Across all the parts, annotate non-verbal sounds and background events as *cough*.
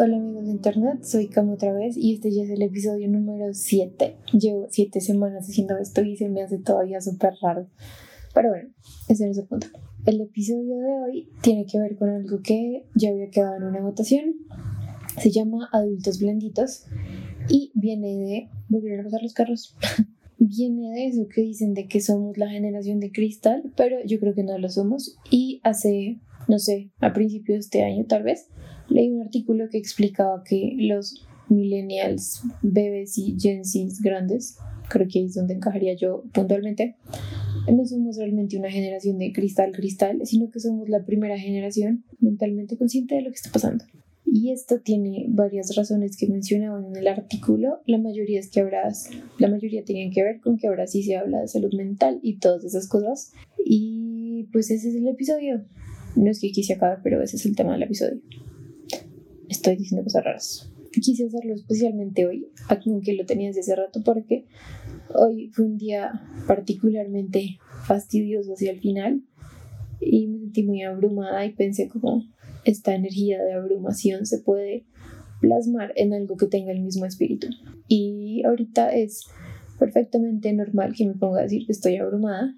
Hola amigos de internet, soy Cam otra vez y este ya es el episodio número 7. Llevo 7 semanas haciendo esto y se me hace todavía súper raro. Pero bueno, ese no es el punto. El episodio de hoy tiene que ver con algo que ya había quedado en una votación. Se llama Adultos Blenditos y viene de... ¿Volvieron a pasar los carros? *laughs* viene de eso que dicen de que somos la generación de cristal, pero yo creo que no lo somos. Y hace, no sé, a principios de este año tal vez, leí un artículo que explicaba que los millennials, bebés y gen grandes, creo que es donde encajaría yo puntualmente, no somos realmente una generación de cristal cristal, sino que somos la primera generación mentalmente consciente de lo que está pasando. Y esto tiene varias razones que mencionaban en el artículo. La mayoría es que ahora, la mayoría tienen que ver con que ahora sí se habla de salud mental y todas esas cosas. Y pues ese es el episodio. No es que quise acabar, pero ese es el tema del episodio. Estoy diciendo cosas raras. Quise hacerlo especialmente hoy, aunque lo tenía desde hace rato, porque hoy fue un día particularmente fastidioso hacia el final y me sentí muy abrumada y pensé como esta energía de abrumación se puede plasmar en algo que tenga el mismo espíritu. Y ahorita es perfectamente normal que me ponga a decir que estoy abrumada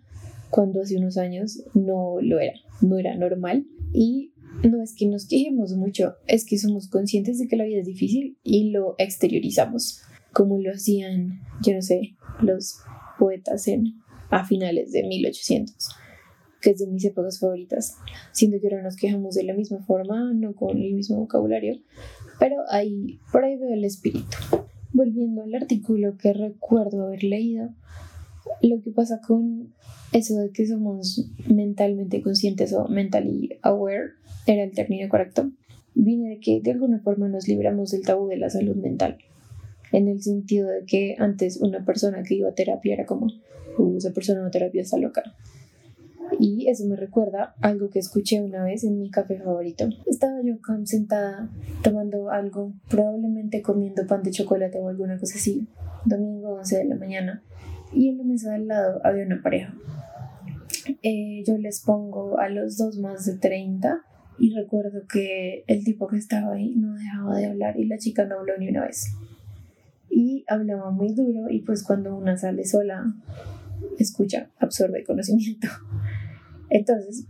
cuando hace unos años no lo era, no era normal. Y no es que nos quejemos mucho, es que somos conscientes de que la vida es difícil y lo exteriorizamos, como lo hacían, yo no sé, los poetas en, a finales de 1800 que es de mis épocas favoritas. Siento que ahora nos quejamos de la misma forma, no con el mismo vocabulario, pero ahí, por ahí veo el espíritu. Volviendo al artículo que recuerdo haber leído, lo que pasa con eso de que somos mentalmente conscientes o mentally aware, era el término correcto, viene de que de alguna forma nos libramos del tabú de la salud mental. En el sentido de que antes una persona que iba a terapia era como, uh, esa persona no terapia está loca. Y eso me recuerda algo que escuché una vez en mi café favorito. Estaba yo sentada tomando algo, probablemente comiendo pan de chocolate o alguna cosa así, domingo 11 de la mañana, y en la mesa del lado había una pareja. Eh, yo les pongo a los dos más de 30 y recuerdo que el tipo que estaba ahí no dejaba de hablar y la chica no habló ni una vez. Y hablaba muy duro y pues cuando una sale sola, escucha, absorbe conocimiento. *laughs* Entonces,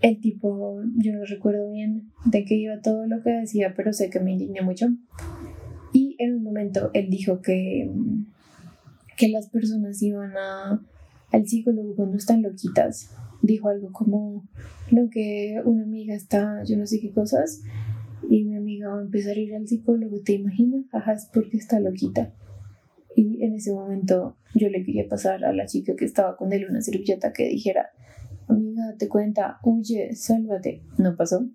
el tipo, yo no recuerdo bien de qué iba todo lo que decía, pero sé que me indigné mucho. Y en un momento él dijo que, que las personas iban al psicólogo cuando están loquitas. Dijo algo como, lo que una amiga está, yo no sé qué cosas, y mi amiga va a empezar a ir al psicólogo, ¿te imaginas? Ajá, es porque está loquita. Y en ese momento yo le quería pasar a la chica que estaba con él una servilleta que dijera, amiga, date cuenta, huye, sálvate. No pasó.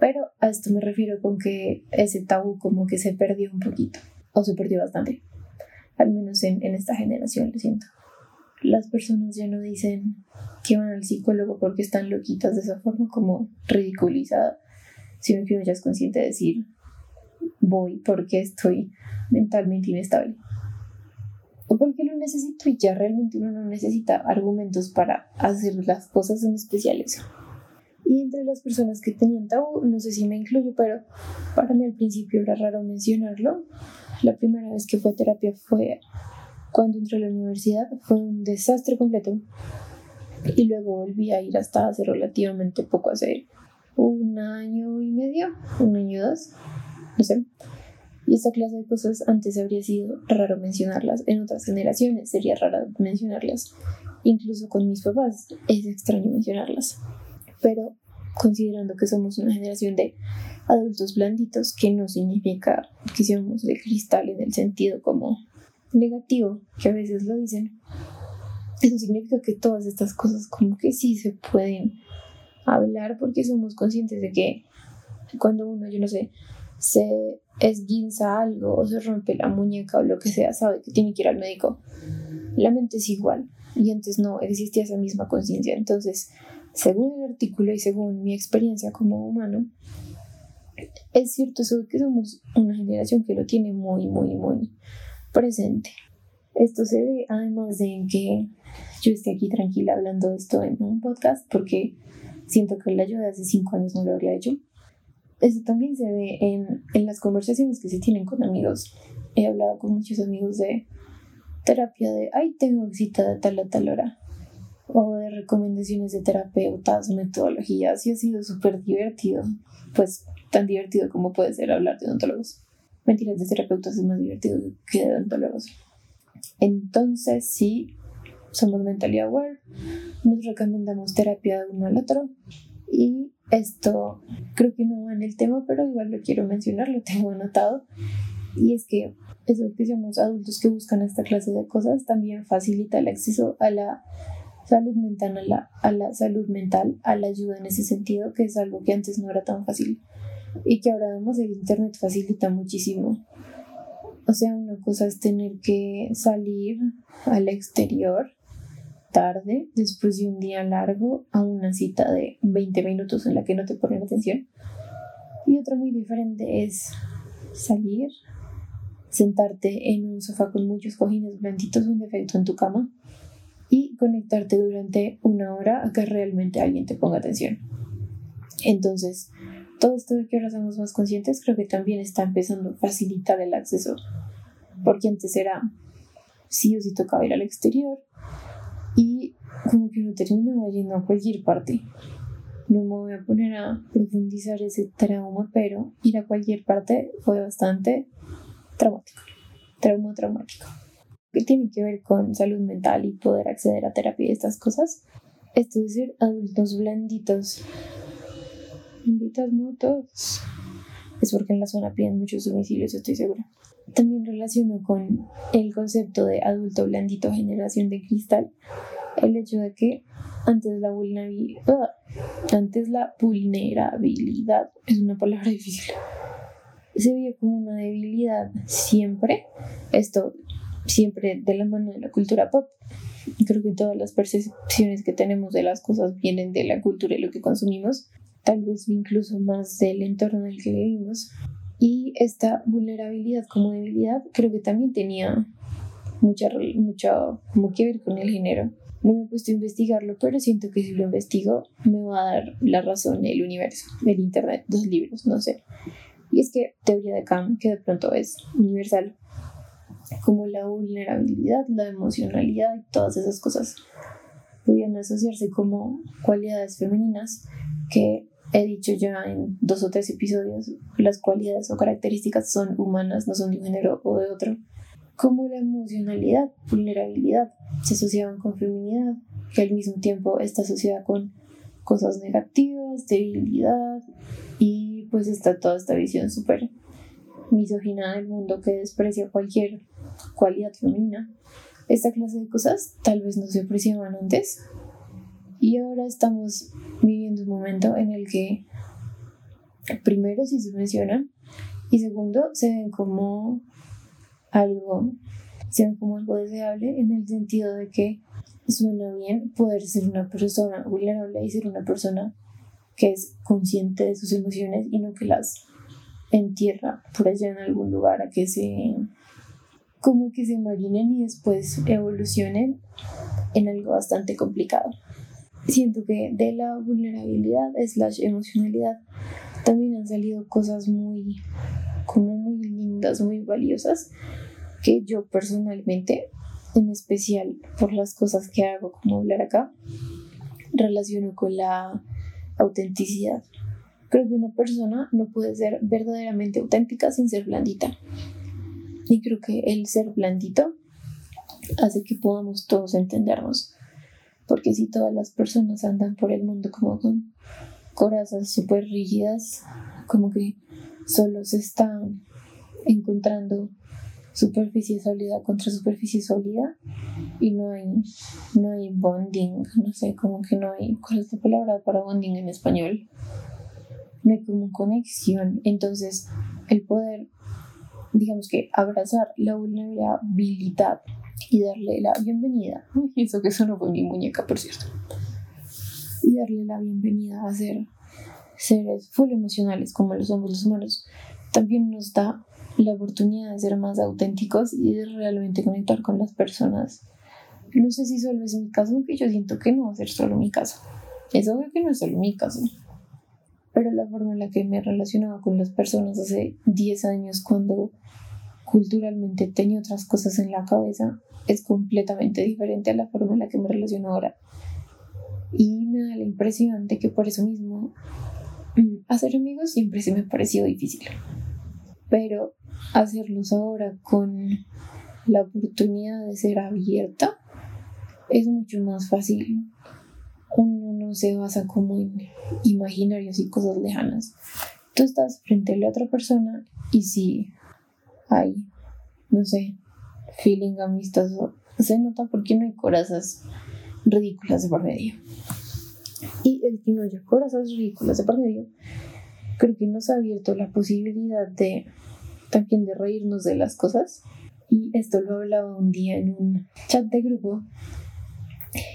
Pero a esto me refiero con que ese tabú como que se perdió un poquito, o se perdió bastante, al menos en, en esta generación, lo siento. Las personas ya no dicen que van al psicólogo porque están loquitas de esa forma como ridiculizada, sino que uno ya es consciente de decir, voy porque estoy mentalmente inestable porque lo necesito y ya realmente uno no necesita argumentos para hacer las cosas en especiales. Y entre las personas que tenían tabú, no sé si me incluyo, pero para mí al principio era raro mencionarlo. La primera vez que fue a terapia fue cuando entré a la universidad, fue un desastre completo. Y luego volví a ir hasta hace relativamente poco, hace un año y medio, un año dos, no sé. Y esta clase de cosas antes habría sido raro mencionarlas, en otras generaciones sería raro mencionarlas. Incluso con mis papás es extraño mencionarlas. Pero considerando que somos una generación de adultos blanditos, que no significa que seamos de cristal en el sentido como negativo, que a veces lo dicen, eso significa que todas estas cosas como que sí se pueden hablar porque somos conscientes de que cuando uno, yo no sé, se esguinza algo o se rompe la muñeca o lo que sea, sabe que tiene que ir al médico. La mente es igual y antes no existía esa misma conciencia. Entonces, según el artículo y según mi experiencia como humano, es cierto eso que somos una generación que lo tiene muy, muy, muy presente. Esto se ve además de que yo esté aquí tranquila hablando de esto en un podcast porque siento que la ayuda hace cinco años no lo habría hecho eso también se ve en, en las conversaciones que se tienen con amigos. He hablado con muchos amigos de terapia de, ay, tengo cita de tal a tal hora. O de recomendaciones de terapeutas, metodologías. Y ha sido súper divertido. Pues tan divertido como puede ser hablar de odontólogos. Mentiras, de terapeutas es más divertido que de odontólogos. Entonces, sí, somos mentally aware. Nos recomendamos terapia de uno al otro. Y esto creo que no va en el tema, pero igual lo quiero mencionar, lo tengo anotado. Y es que esos que somos adultos que buscan esta clase de cosas también facilita el acceso a la salud mental, a la, a la salud mental, a la ayuda en ese sentido, que es algo que antes no era tan fácil y que ahora además el internet facilita muchísimo. O sea, una cosa es tener que salir al exterior tarde, después de un día largo, a una cita de 20 minutos en la que no te ponen atención. Y otra muy diferente es salir, sentarte en un sofá con muchos cojines blanditos, un defecto en tu cama, y conectarte durante una hora a que realmente alguien te ponga atención. Entonces, todo esto de que ahora somos más conscientes creo que también está empezando a facilitar el acceso, porque antes era sí o sí tocaba ir al exterior y como que uno terminaba yendo a cualquier parte. No me voy a poner a profundizar ese trauma, pero ir a cualquier parte fue bastante traumático, trauma traumático. Que tiene que ver con salud mental y poder acceder a terapia y estas cosas. Esto de ser adultos blanditos benditas motos. Es porque en la zona piden muchos domicilios, estoy segura. También relaciono con el concepto de adulto blandito, generación de cristal, el hecho de que antes la vulnerabilidad, antes la vulnerabilidad es una palabra difícil. Se veía como una debilidad siempre. Esto siempre de la mano de la cultura pop. Creo que todas las percepciones que tenemos de las cosas vienen de la cultura y lo que consumimos tal vez incluso más del entorno en el que vivimos. Y esta vulnerabilidad como debilidad creo que también tenía mucha, mucha como que ver con el género. No me he puesto a investigarlo, pero siento que si lo investigo me va a dar la razón el universo, el internet, los libros, no sé. Y es que teoría de Kant, que de pronto es universal, como la vulnerabilidad, la emocionalidad y todas esas cosas, podían asociarse como cualidades femeninas que he dicho ya en dos o tres episodios, las cualidades o características son humanas, no son de un género o de otro, como la emocionalidad, vulnerabilidad, se asociaban con feminidad, que al mismo tiempo está asociada con cosas negativas, debilidad, y pues está toda esta visión súper misógina del mundo que desprecia cualquier cualidad femenina. Esta clase de cosas tal vez no se apreciaban antes, y ahora estamos viviendo un momento en el que primero sí se mencionan y segundo se ven como algo, se ven como algo deseable en el sentido de que suena bien poder ser una persona vulnerable y ser una persona que es consciente de sus emociones y no que las entierra por allá en algún lugar a que se como que se marinen y después evolucionen en algo bastante complicado siento que de la vulnerabilidad slash emocionalidad también han salido cosas muy como muy lindas, muy valiosas que yo personalmente, en especial por las cosas que hago como hablar acá, relaciono con la autenticidad. Creo que una persona no puede ser verdaderamente auténtica sin ser blandita. Y creo que el ser blandito hace que podamos todos entendernos porque si todas las personas andan por el mundo como con corazas súper rígidas, como que solo se están encontrando superficie sólida contra superficie sólida y no hay, no hay bonding, no sé, como que no hay, ¿cuál es la palabra para bonding en español? No hay como conexión, entonces el poder, digamos que abrazar la vulnerabilidad y darle la bienvenida. Eso que eso no fue mi muñeca, por cierto. Y darle la bienvenida a ser seres full emocionales como lo somos los humanos. También nos da la oportunidad de ser más auténticos y de realmente conectar con las personas. No sé si solo es mi caso, aunque yo siento que no va a ser solo mi caso. Es obvio que no es solo mi caso. Pero la forma en la que me relacionaba con las personas hace 10 años cuando culturalmente tenía otras cosas en la cabeza es completamente diferente a la forma en la que me relaciono ahora. Y me da la impresión de que por eso mismo mm, hacer amigos siempre se me ha parecido difícil. Pero hacerlos ahora con la oportunidad de ser abierta es mucho más fácil. No se basa como en imaginarios y cosas lejanas. Tú estás frente a la otra persona y si hay, no sé, feeling amistoso, se nota porque no hay corazas ridículas de por medio. Y el que no haya corazas ridículas de por medio, creo que nos ha abierto la posibilidad de también de reírnos de las cosas. Y esto lo hablaba un día en un chat de grupo.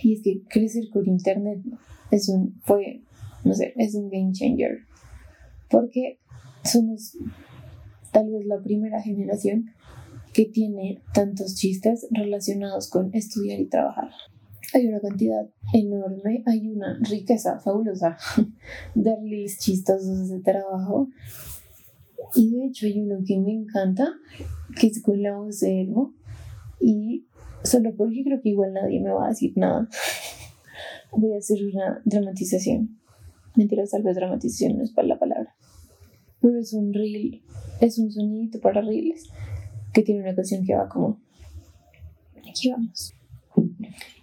Y es que crecer con internet es un, fue, no sé, es un game changer. Porque somos tal vez la primera generación que tiene tantos chistes relacionados con estudiar y trabajar. Hay una cantidad enorme, hay una riqueza fabulosa *laughs* de reels chistosos de trabajo. Y de hecho hay uno que me encanta, que es con la voz de Elmo. Y solo porque creo que igual nadie me va a decir nada, *laughs* voy a hacer una dramatización. Mentira, tal vez dramatización no es para la palabra. Pero es un reel, es un sonidito para reels que tiene una canción que va como aquí vamos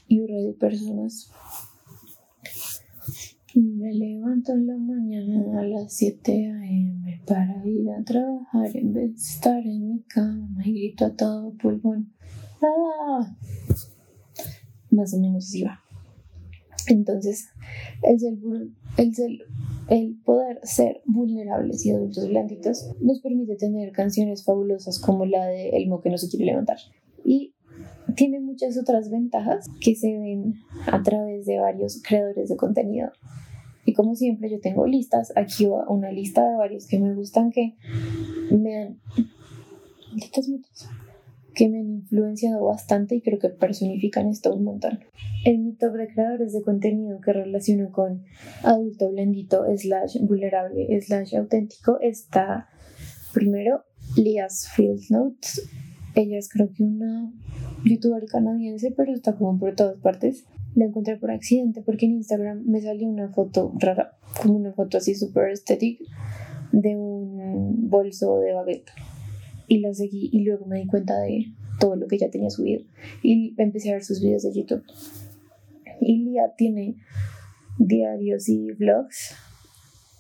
y un de personas y me levanto en la mañana a las 7 a.m. para ir a trabajar en vez de estar en mi cama y grito a todo pulmón. ¡Ah! Más o menos así va. Entonces, el, el, el poder ser vulnerables y adultos blanditos nos permite tener canciones fabulosas como la de Elmo que no se quiere levantar. Y tiene muchas otras ventajas que se ven a través de varios creadores de contenido. Y como siempre yo tengo listas, aquí una lista de varios que me gustan que me han que me han influenciado bastante y creo que personifican esto un montón. En mi top de creadores de contenido que relaciono con adulto blandito, slash vulnerable, slash auténtico, está primero Lias Field Notes. Ella es creo que una youtuber canadiense, pero está como por todas partes. La encontré por accidente porque en Instagram me salió una foto rara, como una foto así super estética de un bolso de baguette y la seguí y luego me di cuenta de todo lo que ya tenía subido y empecé a ver sus videos de YouTube. Y Lía tiene diarios y vlogs,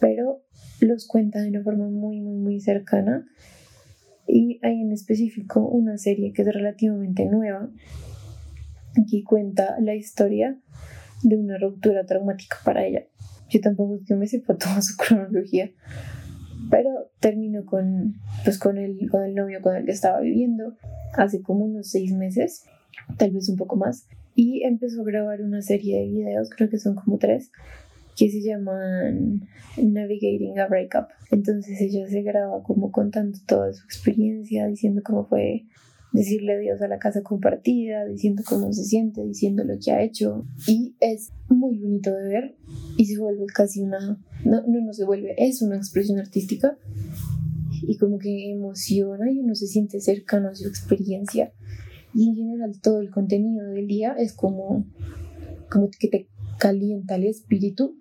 pero los cuenta de una forma muy, muy, muy cercana. Y hay en específico una serie que es relativamente nueva, que cuenta la historia de una ruptura traumática para ella. Yo tampoco es que me sepa toda su *laughs* cronología, pero terminó con, pues, con, el, con el novio con el que estaba viviendo hace como unos seis meses, tal vez un poco más, y empezó a grabar una serie de videos, creo que son como tres, que se llaman Navigating a Breakup. Entonces ella se graba como contando toda su experiencia, diciendo cómo fue decirle adiós a la casa compartida, diciendo cómo se siente, diciendo lo que ha hecho. Y es muy bonito de ver y se vuelve casi una, no, no, no se vuelve, es una expresión artística y como que emociona y uno se siente cercano a su experiencia. Y en general todo el contenido del día es como, como que te calienta el espíritu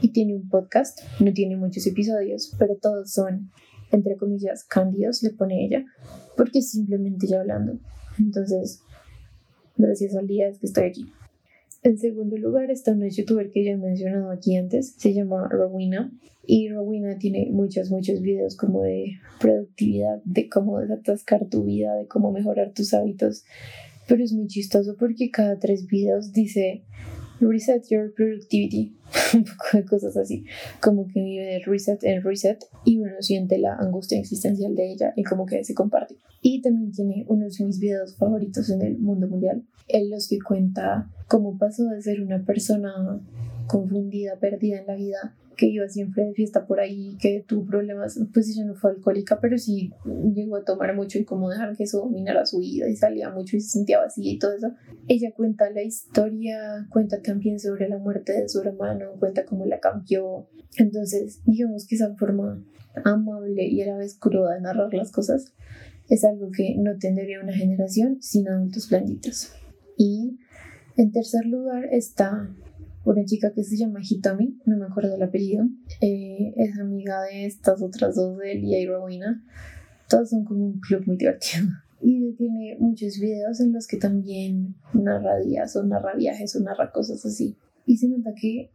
y tiene un podcast, no tiene muchos episodios, pero todos son entre comillas, cándidos, le pone ella, porque simplemente ya hablando. Entonces, gracias al día es que estoy aquí. En segundo lugar está una youtuber que ya he mencionado aquí antes, se llama Rowena. Y Rowena tiene muchos, muchos videos como de productividad, de cómo desatascar tu vida, de cómo mejorar tus hábitos. Pero es muy chistoso porque cada tres videos dice reset your productivity, *laughs* un poco de cosas así, como que vive el reset en reset y uno siente la angustia existencial de ella y como que se comparte. Y también tiene unos de mis videos favoritos en el mundo mundial, en los que cuenta cómo pasó de ser una persona confundida, perdida en la vida, que iba siempre de fiesta por ahí, que tuvo problemas, pues ella no fue alcohólica, pero sí llegó a tomar mucho y como dejar que eso dominara su vida y salía mucho y se sentía vacía y todo eso. Ella cuenta la historia, cuenta también sobre la muerte de su hermano, cuenta cómo la cambió. Entonces, digamos que esa forma amable y a la vez cruda de narrar las cosas es algo que no tendría una generación sin adultos blanditos. Y en tercer lugar está una chica que se llama Hitomi, no me acuerdo el apellido, eh, es amiga de estas otras dos, de Elia y Rowena. Todos son como un club muy divertido. *laughs* Y tiene muchos videos en los que también narra días o narra viajes o narra cosas así. Y se nota que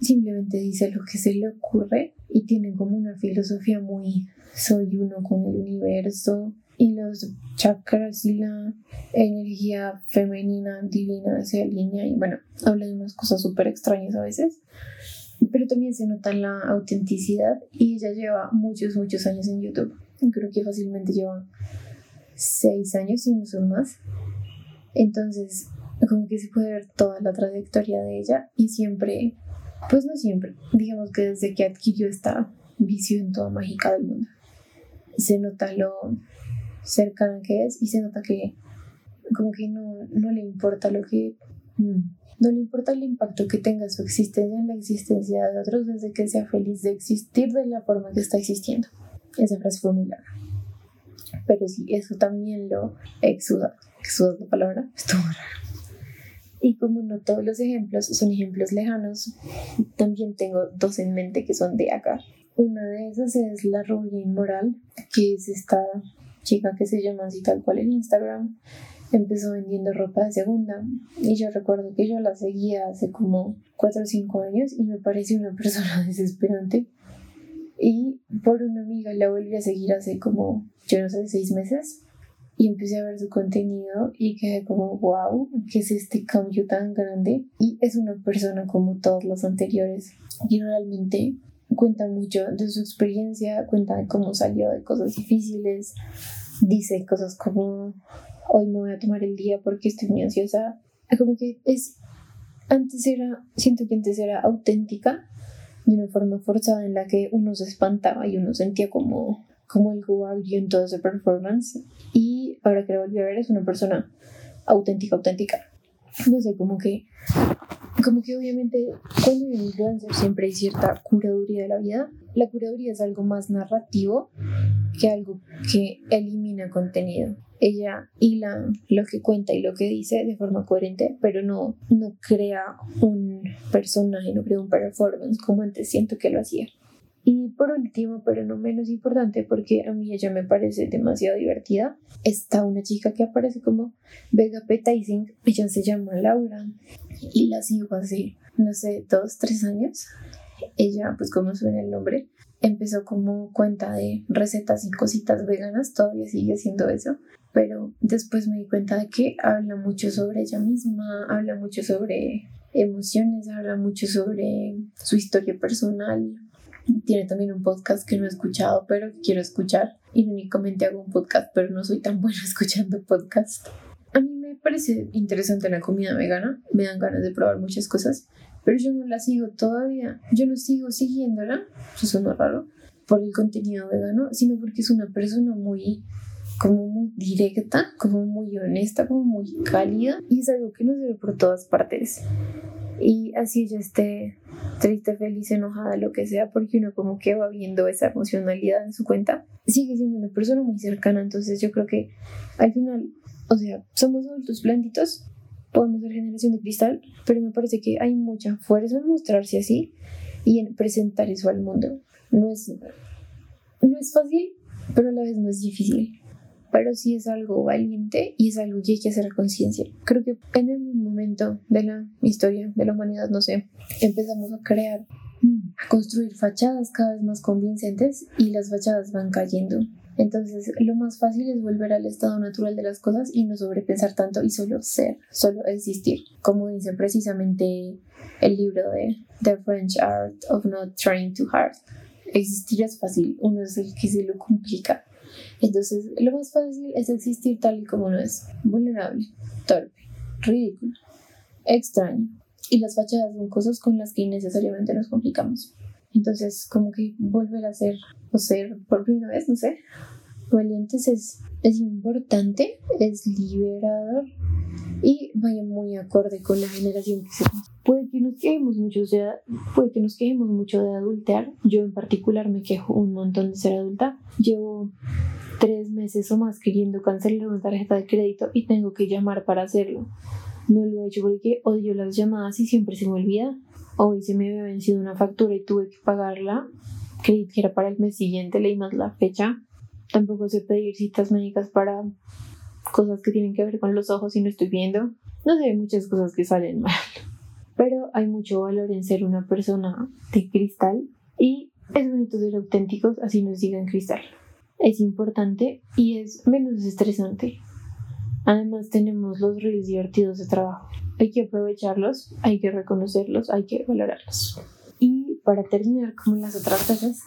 simplemente dice lo que se le ocurre y tiene como una filosofía muy soy uno con el universo y los chakras y la energía femenina divina se alinea y bueno, habla de unas cosas súper extrañas a veces, pero también se nota la autenticidad y ella lleva muchos, muchos años en YouTube. Creo que fácilmente lleva seis años y no son más. Entonces, como que se puede ver toda la trayectoria de ella y siempre, pues no siempre, digamos que desde que adquirió esta visión toda mágica del mundo, se nota lo cercana que es y se nota que como que no, no le importa lo que... Mm, no le importa el impacto que tenga su existencia en la existencia de otros desde que sea feliz de existir de la forma que está existiendo. Esa frase fue muy larga. Pero sí, eso también lo exuda. Exuda la palabra, estuvo. Y como no todos los ejemplos son ejemplos lejanos, también tengo dos en mente que son de acá. Una de esas es la rubia inmoral, que es esta chica que se llama así tal cual en Instagram, empezó vendiendo ropa de segunda. Y yo recuerdo que yo la seguía hace como 4 o 5 años y me pareció una persona *laughs* desesperante. Y por una amiga la volví a seguir hace como, yo no sé, 6 meses. Y empecé a ver su contenido y quedé como, wow, ¿qué es este cambio tan grande? Y es una persona como todas las anteriores. Y realmente cuenta mucho de su experiencia, cuenta de cómo salió de cosas difíciles, dice cosas como hoy me voy a tomar el día porque estoy muy ansiosa. Como que es, antes era, siento que antes era auténtica, de una forma forzada en la que uno se espantaba y uno sentía como, como algo agrio en toda su performance. Y ahora que la volví a ver es una persona auténtica, auténtica. No sé, como que como que obviamente cuando hay un siempre hay cierta curaduría de la vida. La curaduría es algo más narrativo que algo que elimina contenido. Ella hila lo que cuenta y lo que dice de forma coherente, pero no, no crea un personaje, no crea un performance como antes siento que lo hacía. Y por último, pero no menos importante, porque a mí ella me parece demasiado divertida, está una chica que aparece como Vega Petizing, ella se llama Laura y la sigo hace, no sé, dos, tres años. Ella, pues como suena el nombre, empezó como cuenta de recetas y cositas veganas, todavía sigue haciendo eso, pero después me di cuenta de que habla mucho sobre ella misma, habla mucho sobre emociones, habla mucho sobre su historia personal, tiene también un podcast que no he escuchado, pero quiero escuchar. Irónicamente hago un podcast, pero no soy tan buena *laughs* escuchando podcast. A mí me parece interesante la comida vegana, me dan ganas de probar muchas cosas, pero yo no la sigo todavía. Yo no sigo siguiéndola, eso suena raro, por el contenido vegano, sino porque es una persona muy como muy directa, como muy honesta, como muy cálida y es algo que no se ve por todas partes y así ella esté triste, feliz, enojada, lo que sea, porque uno como que va viendo esa emocionalidad en su cuenta, sigue siendo una persona muy cercana, entonces yo creo que al final, o sea, somos adultos blanditos, podemos ser generación de cristal, pero me parece que hay mucha fuerza en mostrarse así y en presentar eso al mundo. No es, no es fácil, pero a la vez no es difícil pero sí es algo valiente y es algo que hay que hacer conciencia. Creo que en el momento de la historia de la humanidad, no sé, empezamos a crear, a construir fachadas cada vez más convincentes y las fachadas van cayendo. Entonces, lo más fácil es volver al estado natural de las cosas y no sobrepensar tanto y solo ser, solo existir. Como dice precisamente el libro de The French Art of Not Trying Too Hard. Existir es fácil, uno es el que se lo complica. Entonces, lo más fácil es existir tal y como no es, vulnerable, torpe, ridículo, extraño, Y las fachadas son cosas con las que innecesariamente nos complicamos. Entonces, como que volver a ser o ser por primera vez, no sé, valientes es, es importante, es liberador y vaya muy acorde con la generación que se puede que nos quejemos mucho de puede que nos quejemos mucho de adultear. Yo en particular me quejo un montón de ser adulta. Llevo tres meses o más queriendo cancelar una tarjeta de crédito y tengo que llamar para hacerlo. No lo he hecho porque odio las llamadas y siempre se me olvida hoy se me había vencido una factura y tuve que pagarla creí que era para el mes siguiente leí más la fecha tampoco sé pedir citas médicas para cosas que tienen que ver con los ojos y no estoy viendo. No sé, muchas cosas que salen mal. Pero hay mucho valor en ser una persona de cristal y es bonito ser auténticos, así nos digan cristal. Es importante y es menos estresante. Además tenemos los ríos divertidos de trabajo. Hay que aprovecharlos, hay que reconocerlos, hay que valorarlos. Y para terminar, como en las otras veces,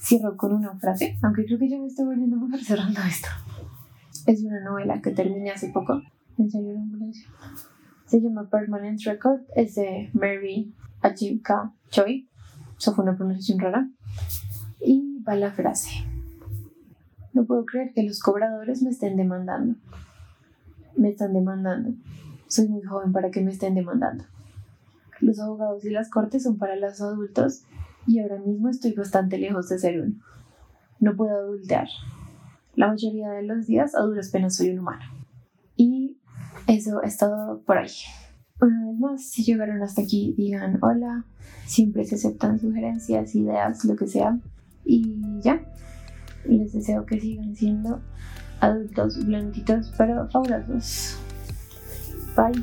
cierro con una frase, aunque creo que ya me estoy volviendo mejor cerrando esto. Es una novela que terminé hace poco. En serio, ambulancia. Se llama Permanent Record. Es de Mary Ajimka Choi. Eso fue una pronunciación rara. Y va la frase. No puedo creer que los cobradores me estén demandando. Me están demandando. Soy muy joven para que me estén demandando. Los abogados y las cortes son para los adultos y ahora mismo estoy bastante lejos de ser uno. No puedo adultear. La mayoría de los días a duras penas soy un humano. Y eso es todo por ahí. Una vez más, si llegaron hasta aquí, digan hola. Siempre se aceptan sugerencias, ideas, lo que sea. Y ya. Les deseo que sigan siendo adultos blanquitos pero fabulosos. Bye.